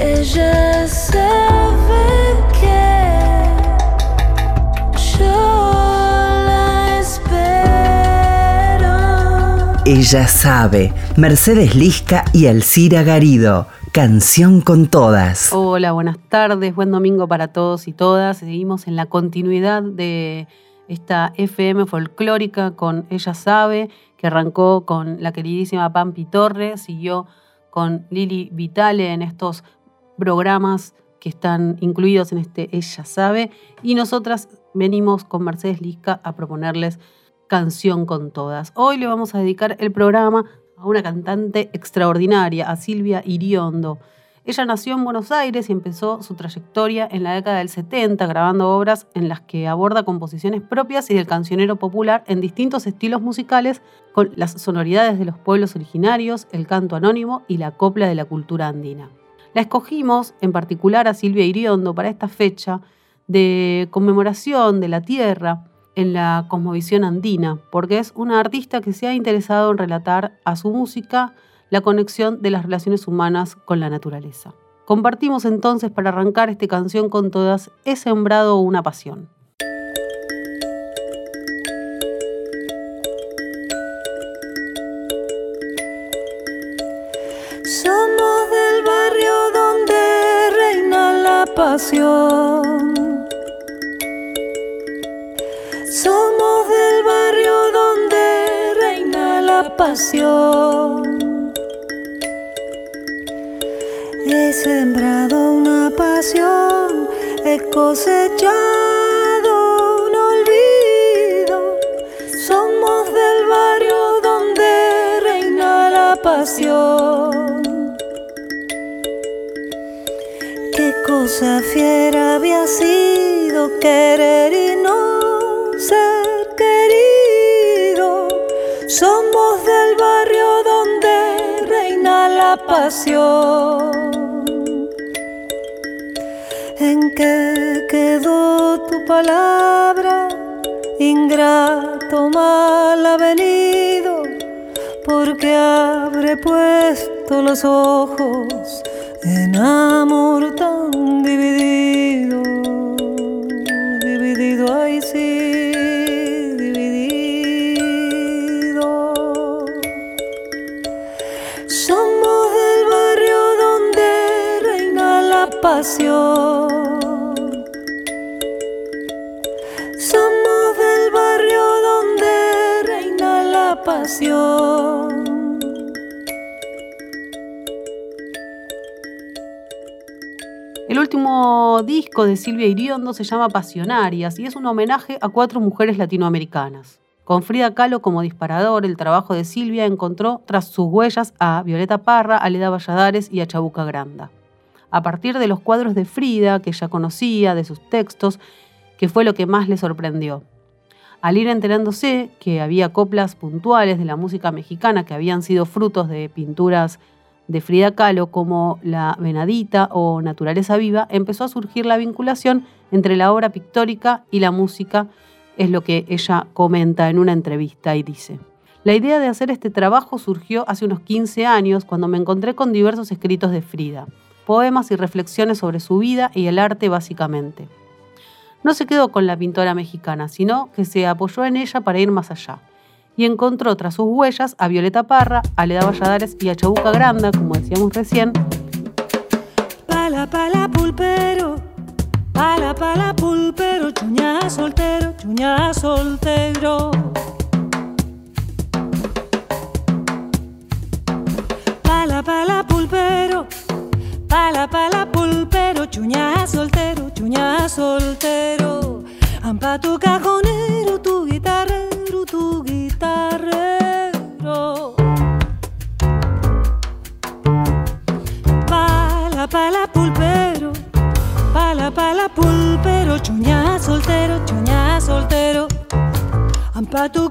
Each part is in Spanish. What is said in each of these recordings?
Ella sabe que yo la espero. Ella sabe. Mercedes Lisca y Alcira Garido. Canción con todas. Hola, buenas tardes, buen domingo para todos y todas. Seguimos en la continuidad de esta FM folclórica con Ella Sabe, que arrancó con la queridísima Pampi Torre, siguió con Lili Vitale en estos programas que están incluidos en este Ella Sabe, y nosotras venimos con Mercedes Lisca a proponerles Canción con Todas. Hoy le vamos a dedicar el programa a una cantante extraordinaria, a Silvia Iriondo. Ella nació en Buenos Aires y empezó su trayectoria en la década del 70 grabando obras en las que aborda composiciones propias y del cancionero popular en distintos estilos musicales con las sonoridades de los pueblos originarios, el canto anónimo y la copla de la cultura andina. La escogimos en particular a Silvia Iriondo para esta fecha de conmemoración de la tierra en la cosmovisión andina, porque es una artista que se ha interesado en relatar a su música la conexión de las relaciones humanas con la naturaleza. Compartimos entonces para arrancar esta canción con todas, He sembrado una pasión. Somos del barrio donde reina la pasión. He sembrado una pasión, he cosechado cosa fiera había sido querer y no ser querido. Somos del barrio donde reina la pasión. ¿En qué quedó tu palabra? Ingrato mal avenido, porque habré puesto los ojos en amor de Silvia Iriondo se llama Pasionarias y es un homenaje a cuatro mujeres latinoamericanas. Con Frida Kahlo como disparador, el trabajo de Silvia encontró tras sus huellas a Violeta Parra, a Leda Valladares y a Chabuca Granda. A partir de los cuadros de Frida, que ya conocía, de sus textos, que fue lo que más le sorprendió. Al ir enterándose que había coplas puntuales de la música mexicana que habían sido frutos de pinturas de Frida Kahlo como La Venadita o Naturaleza Viva, empezó a surgir la vinculación entre la obra pictórica y la música, es lo que ella comenta en una entrevista y dice. La idea de hacer este trabajo surgió hace unos 15 años cuando me encontré con diversos escritos de Frida, poemas y reflexiones sobre su vida y el arte básicamente. No se quedó con la pintora mexicana, sino que se apoyó en ella para ir más allá y encontró tras sus huellas a Violeta Parra, a Leda Valladares y a Chabuca Granda, como decíamos recién. Pala, pala, pulpero, pala, pala, pulpero, chuña soltero, chuña soltero. Pala, pala, pulpero, pala, pala, pulpero, chuña soltero, chuña soltero. Ampa tu cajonero, Ampa tu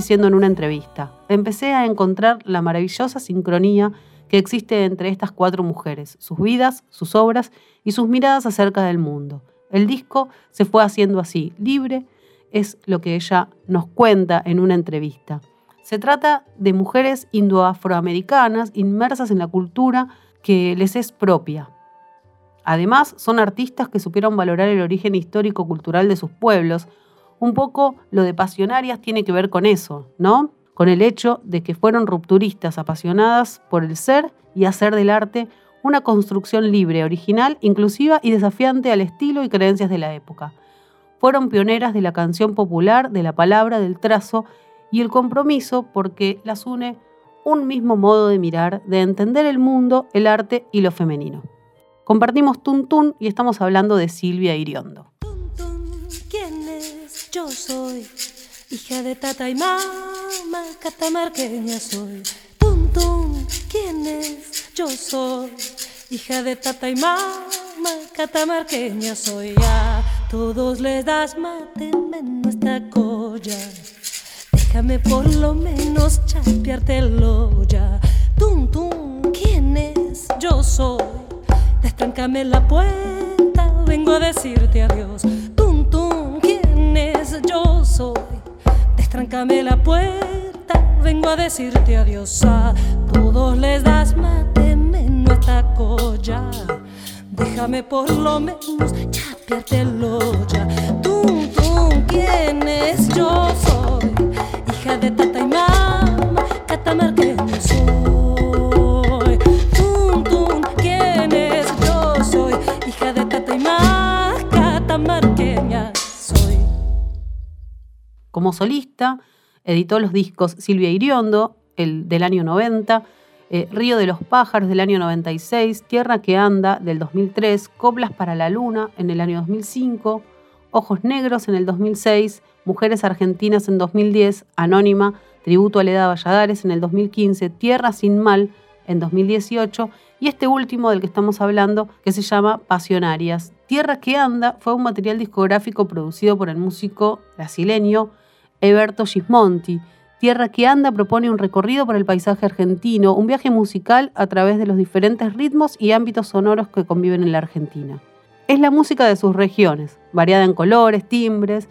diciendo en una entrevista, empecé a encontrar la maravillosa sincronía que existe entre estas cuatro mujeres, sus vidas, sus obras y sus miradas acerca del mundo. El disco se fue haciendo así, libre, es lo que ella nos cuenta en una entrevista. Se trata de mujeres indoafroamericanas inmersas en la cultura que les es propia. Además, son artistas que supieron valorar el origen histórico-cultural de sus pueblos. Un poco lo de pasionarias tiene que ver con eso, ¿no? Con el hecho de que fueron rupturistas apasionadas por el ser y hacer del arte una construcción libre, original, inclusiva y desafiante al estilo y creencias de la época. Fueron pioneras de la canción popular, de la palabra, del trazo y el compromiso porque las une un mismo modo de mirar, de entender el mundo, el arte y lo femenino. Compartimos Tuntún y estamos hablando de Silvia Iriondo. Yo soy hija de tata y mamá, catamarqueña soy. Tum, tum, ¿quién es? Yo soy hija de tata y mamá, catamarqueña soy. A todos les das mate menos esta colla. Déjame por lo menos chapeártelo ya. Tum, tum, ¿quién es? Yo soy. Destráncame la puerta, vengo a decirte adiós. Destráncame la puerta, vengo a decirte adiós. A todos les das mate menos esta colla. Déjame por lo menos chapeártelo ya. Tum, tum, ¿quién es? Yo soy. Hija de tata y mamá, catamarqueña soy. Como solista, editó los discos Silvia Iriondo, el del año 90, eh, Río de los Pájaros del año 96, Tierra que Anda del 2003, Coplas para la Luna en el año 2005, Ojos Negros en el 2006, Mujeres Argentinas en 2010, Anónima, Tributo a Leda Valladares en el 2015, Tierra sin Mal en 2018 y este último del que estamos hablando que se llama Pasionarias. Tierra que anda fue un material discográfico producido por el músico brasileño Eberto Gismonti. Tierra que anda propone un recorrido por el paisaje argentino, un viaje musical a través de los diferentes ritmos y ámbitos sonoros que conviven en la Argentina. Es la música de sus regiones, variada en colores, timbres,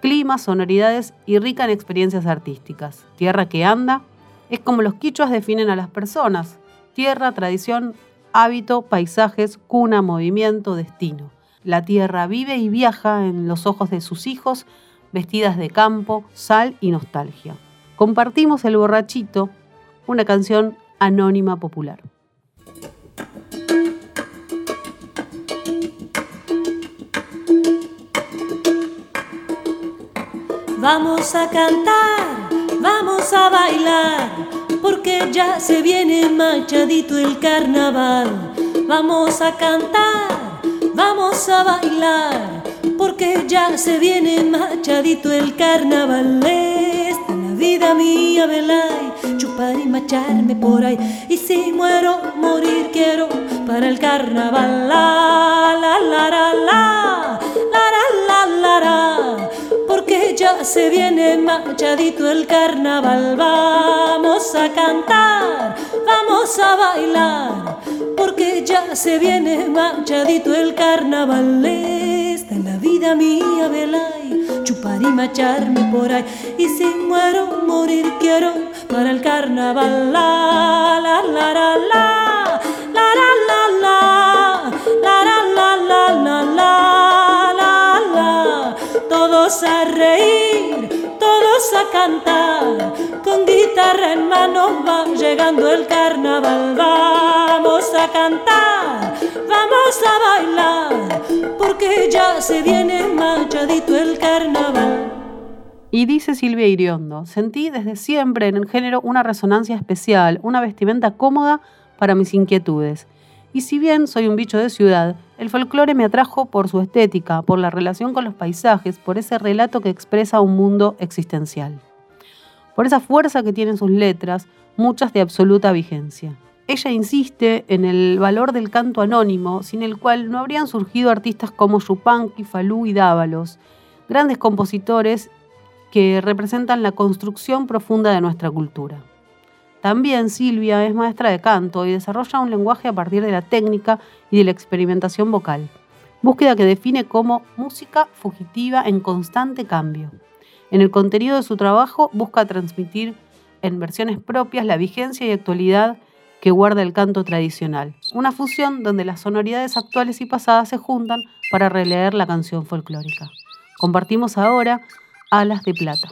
climas, sonoridades y rica en experiencias artísticas. Tierra que anda es como los quichuas definen a las personas. Tierra, tradición, hábito, paisajes, cuna, movimiento, destino. La tierra vive y viaja en los ojos de sus hijos, vestidas de campo, sal y nostalgia compartimos El Borrachito, una canción anónima popular. Vamos a cantar, vamos a bailar, porque ya se viene machadito el carnaval. Vamos a cantar, vamos a bailar, porque ya se viene machadito el carnaval vida mía, velay, chupar y macharme por ahí. Y si muero, morir quiero para el carnaval. La, la, la, la, la, la, la, la, la, porque ya se viene machadito el carnaval. Vamos a cantar, vamos a bailar, porque ya se viene machadito el carnaval. Es la vida mía, velay chupar y macharme por ahí. Y si muero, morir quiero para el carnaval. La, la, la, la, la, la, la, la, la, la, la, la, la, la, la, la, Todos a reír, todos a cantar, con guitarra en mano va llegando el carnaval. Vamos a cantar, vamos a bailar, porque ya se viene manchadito el carnaval. Y dice Silvia Iriondo, sentí desde siempre en el género una resonancia especial, una vestimenta cómoda para mis inquietudes. Y si bien soy un bicho de ciudad, el folclore me atrajo por su estética, por la relación con los paisajes, por ese relato que expresa un mundo existencial. Por esa fuerza que tienen sus letras, muchas de absoluta vigencia. Ella insiste en el valor del canto anónimo, sin el cual no habrían surgido artistas como Yupanqui, Falú y Dávalos, grandes compositores que representan la construcción profunda de nuestra cultura. También Silvia es maestra de canto y desarrolla un lenguaje a partir de la técnica y de la experimentación vocal, búsqueda que define como música fugitiva en constante cambio. En el contenido de su trabajo busca transmitir en versiones propias la vigencia y actualidad que guarda el canto tradicional, una fusión donde las sonoridades actuales y pasadas se juntan para releer la canción folclórica. Compartimos ahora Alas de Plata.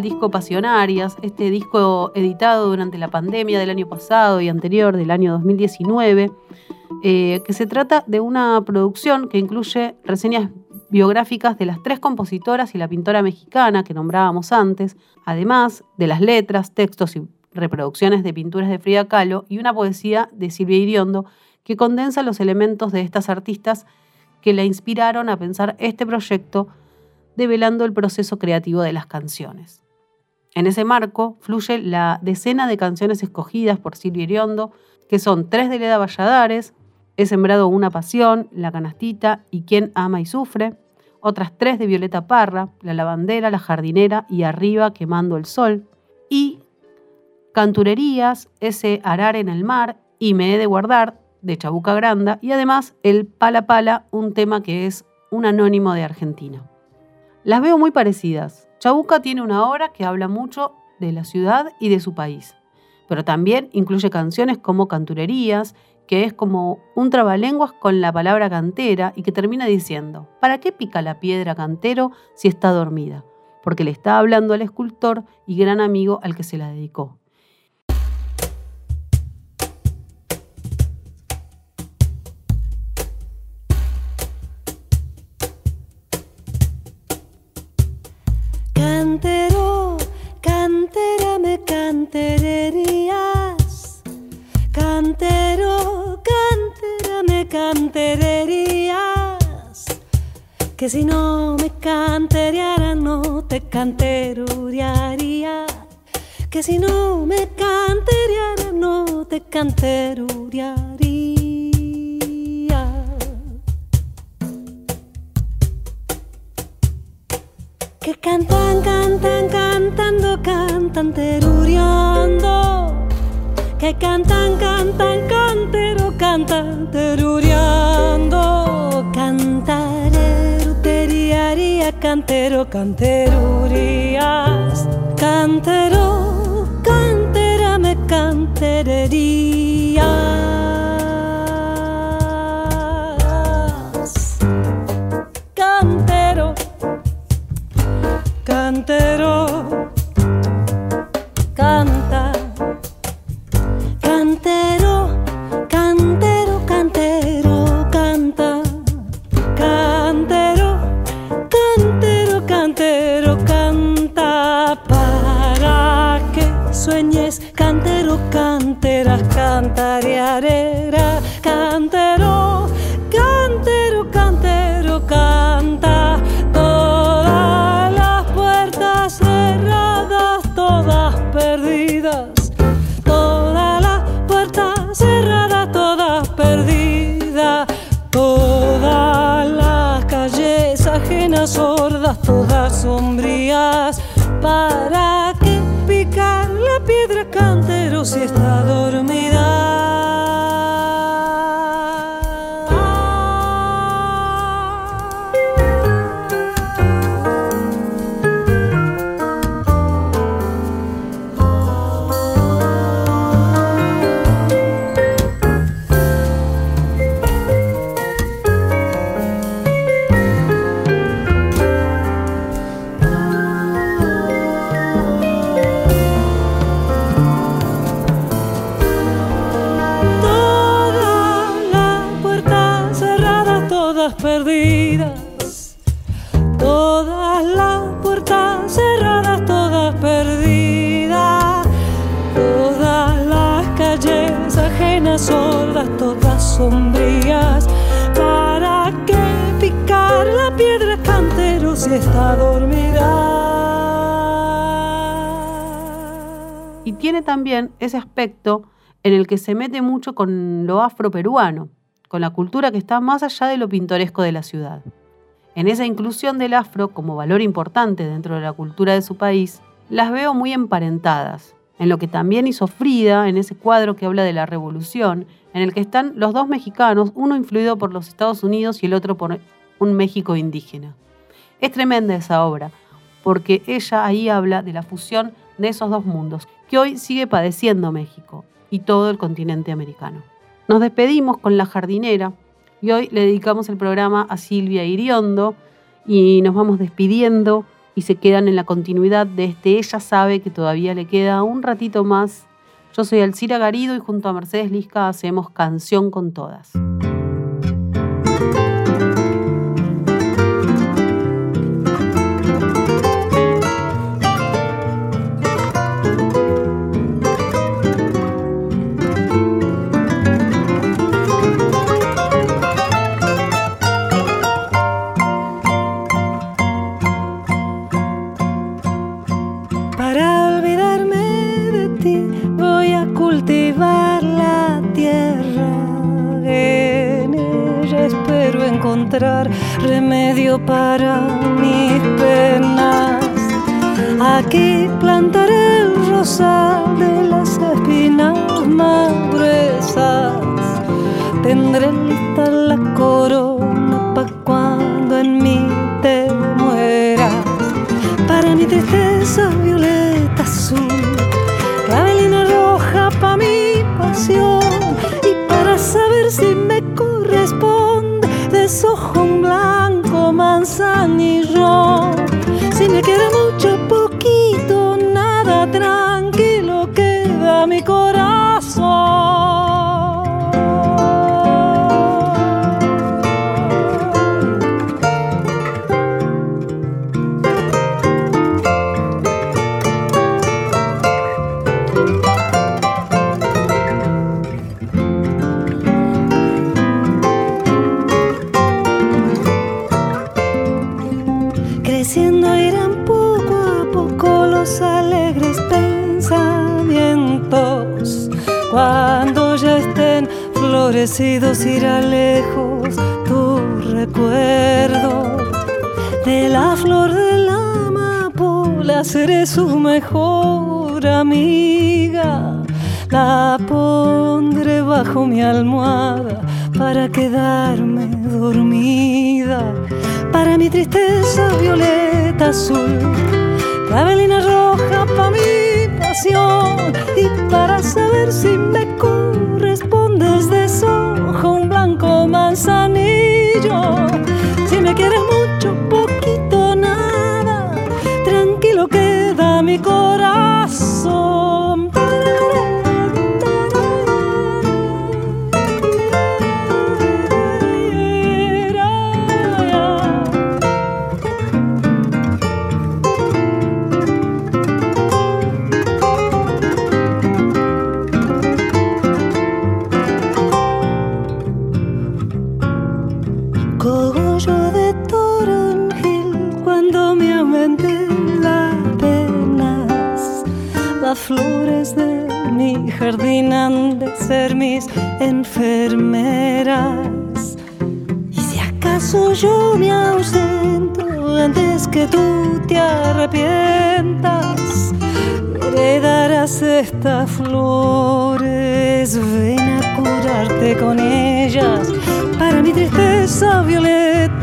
Al disco Pasionarias, este disco editado durante la pandemia del año pasado y anterior, del año 2019, eh, que se trata de una producción que incluye reseñas biográficas de las tres compositoras y la pintora mexicana que nombrábamos antes, además de las letras, textos y reproducciones de pinturas de Frida Kahlo y una poesía de Silvia Iriondo que condensa los elementos de estas artistas que la inspiraron a pensar este proyecto develando el proceso creativo de las canciones. En ese marco fluye la decena de canciones escogidas por Silvia Iriondo, que son tres de Leda Valladares, He sembrado una pasión, La canastita y Quién ama y sufre, otras tres de Violeta Parra, La lavandera, La jardinera y Arriba quemando el sol, y Canturerías, Ese arar en el mar y Me he de guardar, de Chabuca Granda, y además el Pala Pala, un tema que es un anónimo de Argentina. Las veo muy parecidas. Chabuca tiene una obra que habla mucho de la ciudad y de su país, pero también incluye canciones como Canturerías, que es como un trabalenguas con la palabra cantera y que termina diciendo, ¿para qué pica la piedra cantero si está dormida? Porque le está hablando al escultor y gran amigo al que se la dedicó. Canteruriaría, que si no me cantereara no te canteruriaría. Que cantan, cantan, cantando, cantan teruriando. Que cantan, cantan, cantero, cantan teruriando. Cantaré cantero, canterurías, cantero, cantera me cantererías. Y tiene también ese aspecto en el que se mete mucho con lo afroperuano, con la cultura que está más allá de lo pintoresco de la ciudad. En esa inclusión del afro como valor importante dentro de la cultura de su país, las veo muy emparentadas, en lo que también hizo Frida en ese cuadro que habla de la revolución en el que están los dos mexicanos, uno influido por los Estados Unidos y el otro por un México indígena. Es tremenda esa obra, porque ella ahí habla de la fusión de esos dos mundos, que hoy sigue padeciendo México y todo el continente americano. Nos despedimos con La jardinera y hoy le dedicamos el programa a Silvia Iriondo y nos vamos despidiendo y se quedan en la continuidad de este Ella sabe que todavía le queda un ratito más yo soy Alcira Garido y junto a Mercedes Lisca hacemos Canción con Todas. Para mis penas. Aquí plantaré el rosal de las espinas más gruesas. Tendré lista la corona pa' cuando en mí te mueras. Para mi tristeza violeta azul, irá lejos tu recuerdo. De la flor de la amapola seré su mejor amiga. La pondré bajo mi almohada para quedarme dormida. Para mi tristeza violeta azul clavelina roja para mi y para saber si me correspondes de un blanco manzanillo. Si me quieres mucho, poquito, nada, tranquilo queda mi corazón.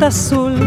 azul.